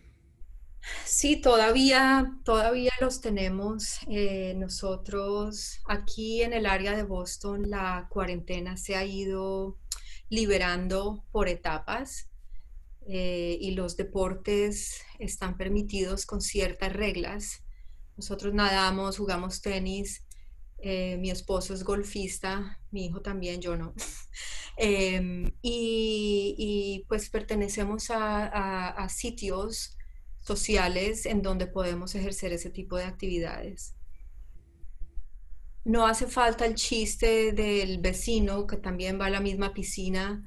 C: Sí, todavía, todavía los tenemos. Eh, nosotros aquí en el área de Boston, la cuarentena se ha ido liberando por etapas eh, y los deportes están permitidos con ciertas reglas. Nosotros nadamos, jugamos tenis, eh, mi esposo es golfista, mi hijo también, yo no. *laughs* Em, y, pues pertenecemos a sitios sociales en donde podemos ejercer ese tipo de actividades. No hace falta el chiste del vecino que también va a la misma piscina.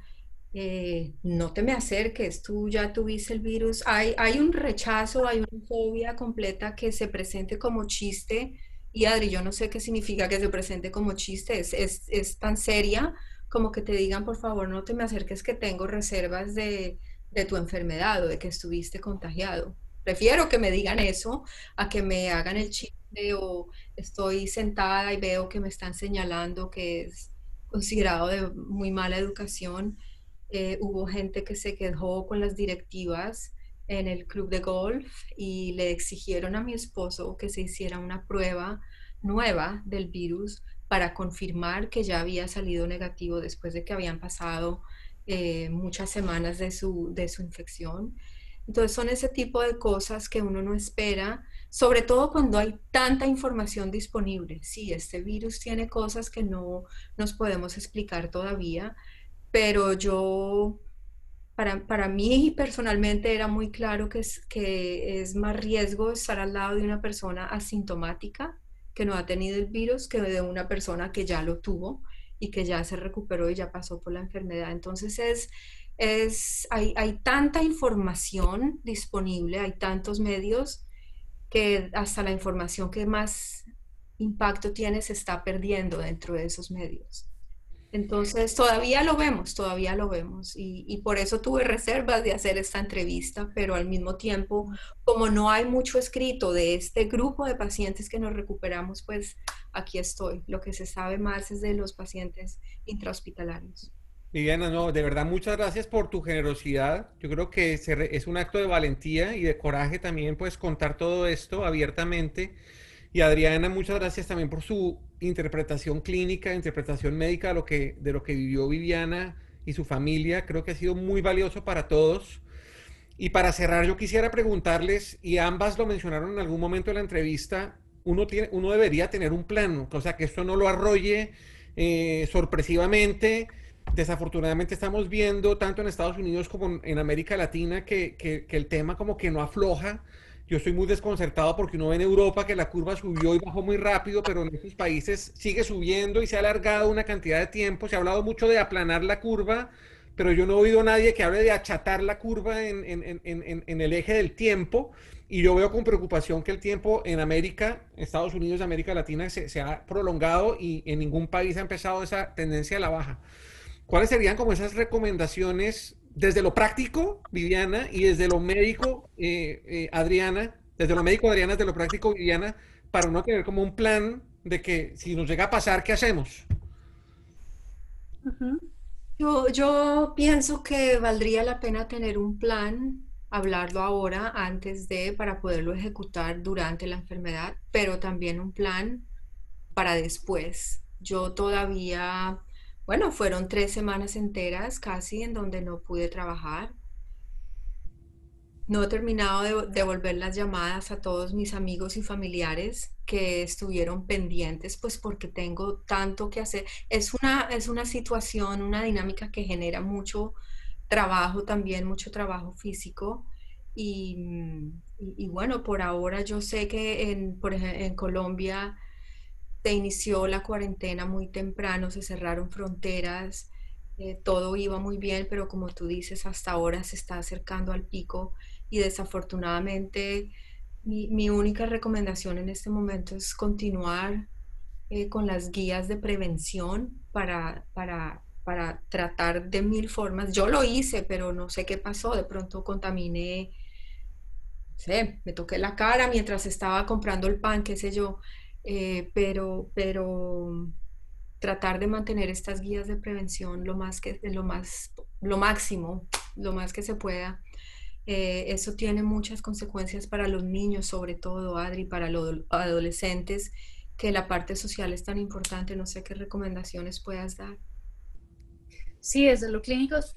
C: Eh, no te me acerques, tú ya tuviste el virus. Hay, un rechazo, hay una fobia completa que se presente como chiste. Y Adri, yo no sé qué significa que se presente como chiste. Es tan seria como que te digan, por favor, no te me acerques que tengo reservas de, de tu enfermedad o de que estuviste contagiado. Prefiero que me digan eso a que me hagan el chiste o estoy sentada y veo que me están señalando que es considerado de muy mala educación. Eh, hubo gente que se quedó con las directivas en el club de golf y le exigieron a mi esposo que se hiciera una prueba nueva del virus para confirmar que ya había salido negativo después de que habían pasado eh, muchas semanas de su, de su infección. Entonces son ese tipo de cosas que uno no espera, sobre todo cuando hay tanta información disponible. Sí, este virus tiene cosas que no nos podemos explicar todavía, pero yo, para, para mí personalmente era muy claro que es, que es más riesgo estar al lado de una persona asintomática que no ha tenido el virus que de una persona que ya lo tuvo y que ya se recuperó y ya pasó por la enfermedad. Entonces es es, hay, hay tanta información disponible, hay tantos medios que hasta la información que más impacto tiene se está perdiendo dentro de esos medios. Entonces, todavía lo vemos, todavía lo vemos. Y, por eso tuve reservas de hacer esta entrevista, pero al mismo tiempo, como no hay mucho escrito de este grupo de pacientes que nos recuperamos, pues aquí estoy. Lo que se sabe más es de los pacientes intrahospitalarios.
B: Viviana, no, de verdad, muchas gracias por tu generosidad. Yo creo que es un acto de valentía y de coraje también, pues, contar todo esto abiertamente. Y Adriana, muchas gracias también por su interpretación clínica, interpretación médica de lo que, de lo que vivió Viviana y su familia. Creo que ha sido muy valioso para todos. Y para cerrar, yo quisiera preguntarles, y ambas lo mencionaron en algún momento de la entrevista, uno, tiene, uno debería tener un plan, o sea, que esto no lo arrolle eh, sorpresivamente desafortunadamente estamos viendo tanto en Estados Unidos como en América Latina que, que, que, el tema como que no afloja. Yo estoy muy desconcertado porque uno ve en Europa que la curva subió y bajó muy rápido, pero en esos países sigue subiendo y se ha alargado una cantidad de tiempo. Se ha hablado mucho de aplanar la curva, pero yo no he oído a nadie que hable de achatar la curva en, en, en, en el eje del tiempo. Y yo veo con preocupación que el tiempo en América, Estados Unidos América Latina se, se ha prolongado y en ningún país ha empezado esa tendencia a la baja. ¿Cuáles serían como esas recomendaciones desde lo práctico, Viviana, y desde lo médico, eh, eh, Adriana, desde lo médico, Adriana, desde lo práctico, Viviana, para no tener como un plan de que si nos llega a pasar, ¿qué hacemos?
C: yo, yo pienso que valdría la pena tener un plan, hablarlo ahora antes de, para poderlo ejecutar durante la enfermedad, pero también un plan para después. Yo todavía bueno, fueron tres semanas enteras casi en donde no pude trabajar. No he terminado de devolver las llamadas a todos mis amigos y familiares que estuvieron pendientes, pues porque tengo tanto que hacer. Es una, es una situación, una dinámica que genera mucho trabajo también, mucho trabajo físico. Y, bueno, por ahora yo sé que en, por en Colombia se inició la cuarentena muy temprano, se cerraron fronteras, eh, todo iba muy bien, pero como tú dices, hasta ahora se está acercando al pico y desafortunadamente mi, única recomendación en este momento es continuar eh, con las guías de prevención para, para, para tratar de mil formas. Yo lo hice, pero no sé qué pasó, de pronto contaminé, sé, me toqué la cara mientras estaba comprando el pan, qué sé yo. Eh, pero, pero tratar de mantener estas guías de prevención lo más que lo más lo máximo lo más que se pueda eh, eso tiene muchas consecuencias para los niños sobre todo Adri para los adolescentes que la parte social es tan importante. No sé qué recomendaciones puedas dar.
D: Sí desde lo clínico es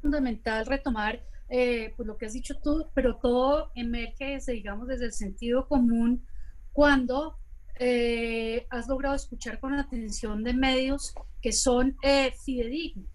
D: fundamental retomar eh, pues lo que has dicho tú pero todo emerge digamos desde el sentido común cuando eh, has logrado escuchar con atención de medios que son eh, fidedignos.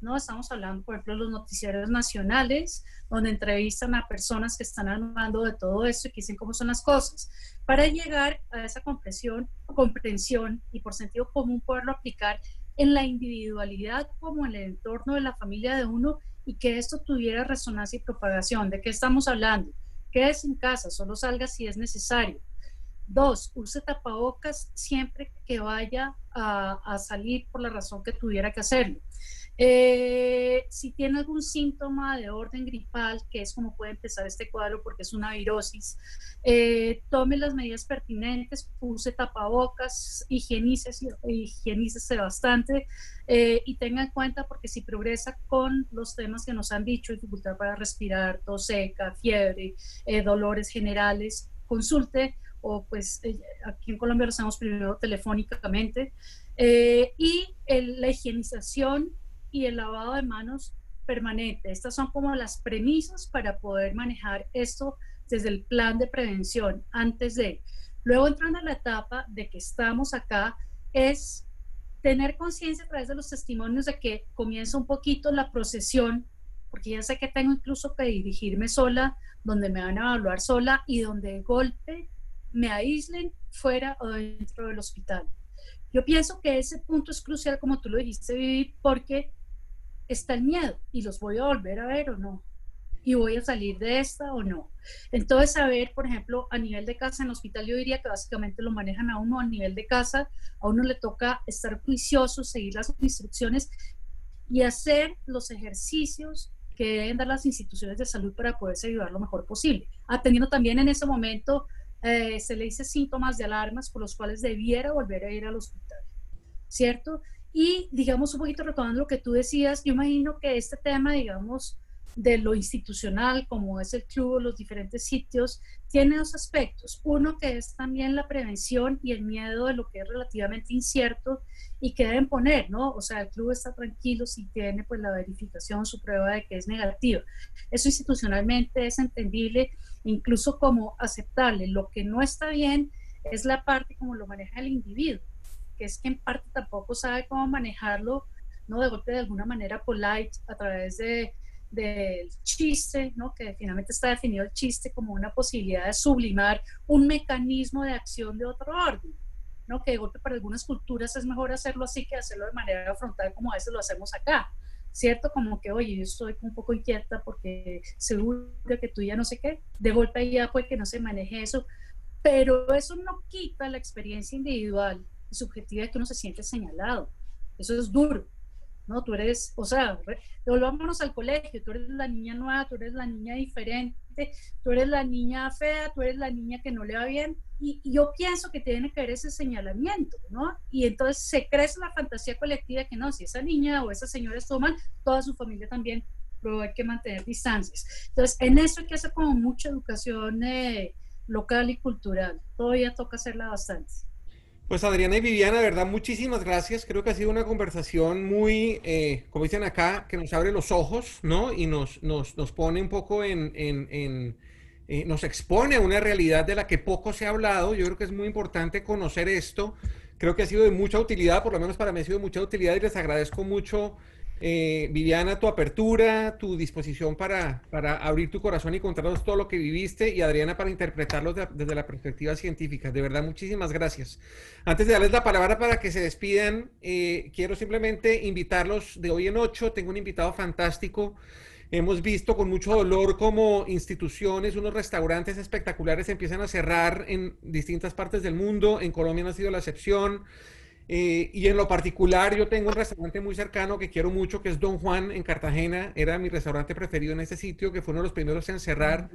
D: ¿no? Estamos hablando, por ejemplo, de los noticieros nacionales, donde entrevistan a personas que están hablando de todo esto y que dicen cómo son las cosas, para llegar a esa comprensión, comprensión y por sentido común poderlo aplicar en la individualidad como en el entorno de la familia de uno y que esto tuviera resonancia y propagación. ¿De qué estamos hablando? Quédese en casa, solo salga si es necesario. Dos, use tapabocas siempre que vaya a, salir por la razón que tuviera que hacerlo. Eh, si tiene algún síntoma de orden gripal, que es como puede empezar este cuadro porque es una virosis, eh, tome las medidas pertinentes, use tapabocas, higienice higienícese bastante eh, y tenga en cuenta porque si progresa con los temas que nos han dicho, dificultad para respirar, tos seca, fiebre, dolores generales, consulte o pues eh, aquí en Colombia lo hacemos primero telefónicamente, eh, y la higienización y el lavado de manos permanente. Estas son como las premisas para poder manejar esto desde el plan de prevención antes de. Luego entrando a la etapa de que estamos acá, es tener conciencia a través de los testimonios de que comienza un poquito la procesión, porque ya sé que tengo incluso que dirigirme sola, donde me van a evaluar sola y donde de golpe me aíslen fuera o dentro del hospital. Yo pienso que ese punto es crucial, como tú lo dijiste, Vivi, porque está el miedo y los voy a volver a ver o no. Y voy a salir de esta o no. Entonces, saber, por ejemplo, a nivel de casa en el hospital, yo diría que básicamente lo manejan a uno a nivel de casa. A uno le toca estar juicioso, seguir las instrucciones y hacer los ejercicios que deben dar las instituciones de salud para poderse ayudar lo mejor posible. Atendiendo también en ese momento eh, se le dice síntomas de alarmas por los cuales debiera volver a ir al hospital, ¿cierto? Y digamos un poquito retomando lo que tú decías, yo imagino que este tema, digamos, de lo institucional, como es el club, los diferentes sitios, tiene dos aspectos. Uno que es también la prevención y el miedo de lo que es relativamente incierto y que deben poner, ¿no? O sea, el club está tranquilo si tiene pues la verificación, su prueba de que es negativa. Eso institucionalmente es entendible, incluso como aceptable. Lo que no está bien es la parte como lo maneja el individuo, que es que en parte tampoco sabe cómo manejarlo, ¿no? De golpe de alguna manera polite a través de del chiste, ¿no? que finalmente está definido el chiste como una posibilidad de sublimar un mecanismo de acción de otro orden, ¿no? que de golpe para algunas culturas es mejor hacerlo así que hacerlo de manera frontal como a veces lo hacemos acá, ¿cierto? Como que, oye, yo estoy un poco inquieta porque seguro que tú ya no sé qué, de golpe ya pues que no se maneje eso, pero eso no quita la experiencia individual y subjetiva de que uno se siente señalado. Eso es duro, ¿no? Tú eres, o sea, volvámonos al colegio, tú eres la niña nueva, tú eres la niña diferente, tú eres la niña fea, tú eres la niña que no le va bien, y, yo pienso que tiene que haber ese señalamiento, ¿no? Y entonces se crece la fantasía colectiva que no, si esa niña o esa señora estuvo mal, toda su familia también, pero hay que mantener distancias. Entonces, en eso hay que hacer como mucha educación eh, local y cultural. Todavía toca hacerla bastante.
B: Pues Adriana y Viviana, de verdad, muchísimas gracias. Creo que ha sido una conversación muy, eh, como dicen acá, que nos abre los ojos, ¿no? Y nos, nos, nos pone un poco en, en, en eh, nos expone a una realidad de la que poco se ha hablado. Yo creo que es muy importante conocer esto. Creo que ha sido de mucha utilidad, por lo menos para mí ha sido de mucha utilidad y les agradezco mucho eh, Viviana, tu apertura, tu disposición para, para, abrir tu corazón y contarnos todo lo que viviste y Adriana para interpretarlo desde la perspectiva científica. De verdad, muchísimas gracias. Antes de darles la palabra para que se despidan, eh, quiero simplemente invitarlos de hoy en ocho. Tengo un invitado fantástico. Hemos visto con mucho dolor cómo instituciones, unos restaurantes espectaculares empiezan a cerrar en distintas partes del mundo. En Colombia no ha sido la excepción. Eh, y en lo particular, yo tengo un restaurante muy cercano que quiero mucho, que es Don Juan en Cartagena. Era mi restaurante preferido en ese sitio, que fue uno de los primeros en cerrar.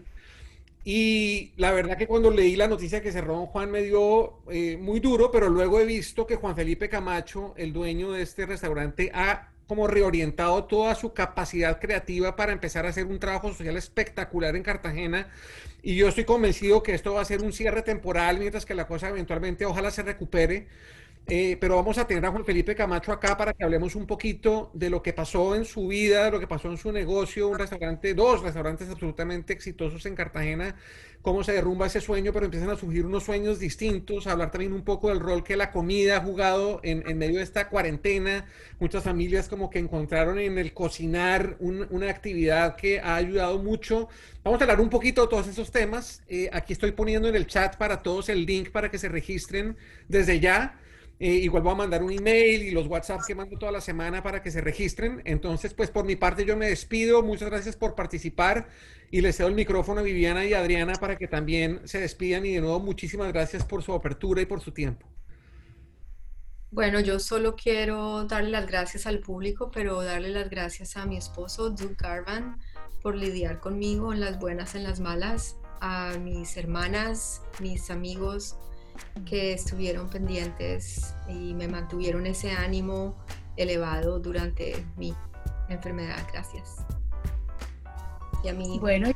B: Y la verdad que cuando leí la noticia que cerró Don Juan me dio eh, muy duro, pero luego he visto que Juan Felipe Camacho, el dueño de este restaurante, ha como reorientado toda su capacidad creativa para empezar a hacer un trabajo social espectacular en Cartagena. Y yo estoy convencido que esto va a ser un cierre temporal mientras que la cosa eventualmente ojalá se recupere. Eh, pero vamos a tener a Juan Felipe Camacho acá para que hablemos un poquito de lo que pasó en su vida, de lo que pasó en su negocio, un restaurante, dos restaurantes absolutamente exitosos en Cartagena, cómo se derrumba ese sueño, pero empiezan a surgir unos sueños distintos, hablar también un poco del rol que la comida ha jugado en, medio de esta cuarentena. Muchas familias como que encontraron en el cocinar una actividad que ha ayudado mucho. Vamos a hablar un poquito de todos esos temas. Eh, aquí estoy poniendo en el chat para todos el link para que se registren desde ya. Eh, igual voy a mandar un email y los WhatsApp que mando toda la semana para que se registren. Entonces, pues por mi parte yo me despido. Muchas gracias por participar y les cedo el micrófono a Viviana y Adriana para que también se despidan. Y de nuevo, muchísimas gracias por su apertura y por su tiempo.
C: Bueno, yo solo quiero darle las gracias al público, pero darle las gracias a mi esposo, Doug Garvan, por lidiar conmigo en las buenas, en las malas, a mis hermanas, mis amigos, que estuvieron pendientes y me mantuvieron ese ánimo elevado durante mi enfermedad. Gracias. Y a mí.
D: Bueno,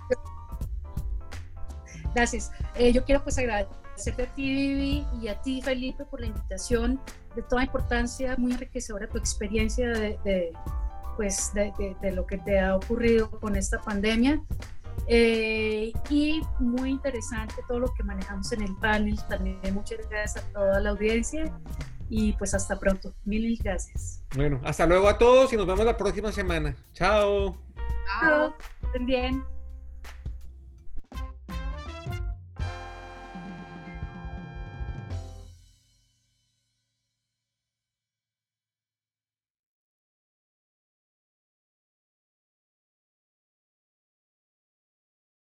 D: gracias. Eh, yo quiero pues agradecerte a ti, Vivi, y a ti, Felipe, por la invitación de toda importancia, muy enriquecedora tu experiencia de, pues, de, de, lo que te ha ocurrido con esta pandemia. Eh, y muy interesante todo lo que manejamos en el panel. También muchas gracias a toda la audiencia y pues hasta pronto. Mil gracias.
B: Bueno, hasta luego a todos y nos vemos la próxima semana. Chao.
D: Chao. Estén bien.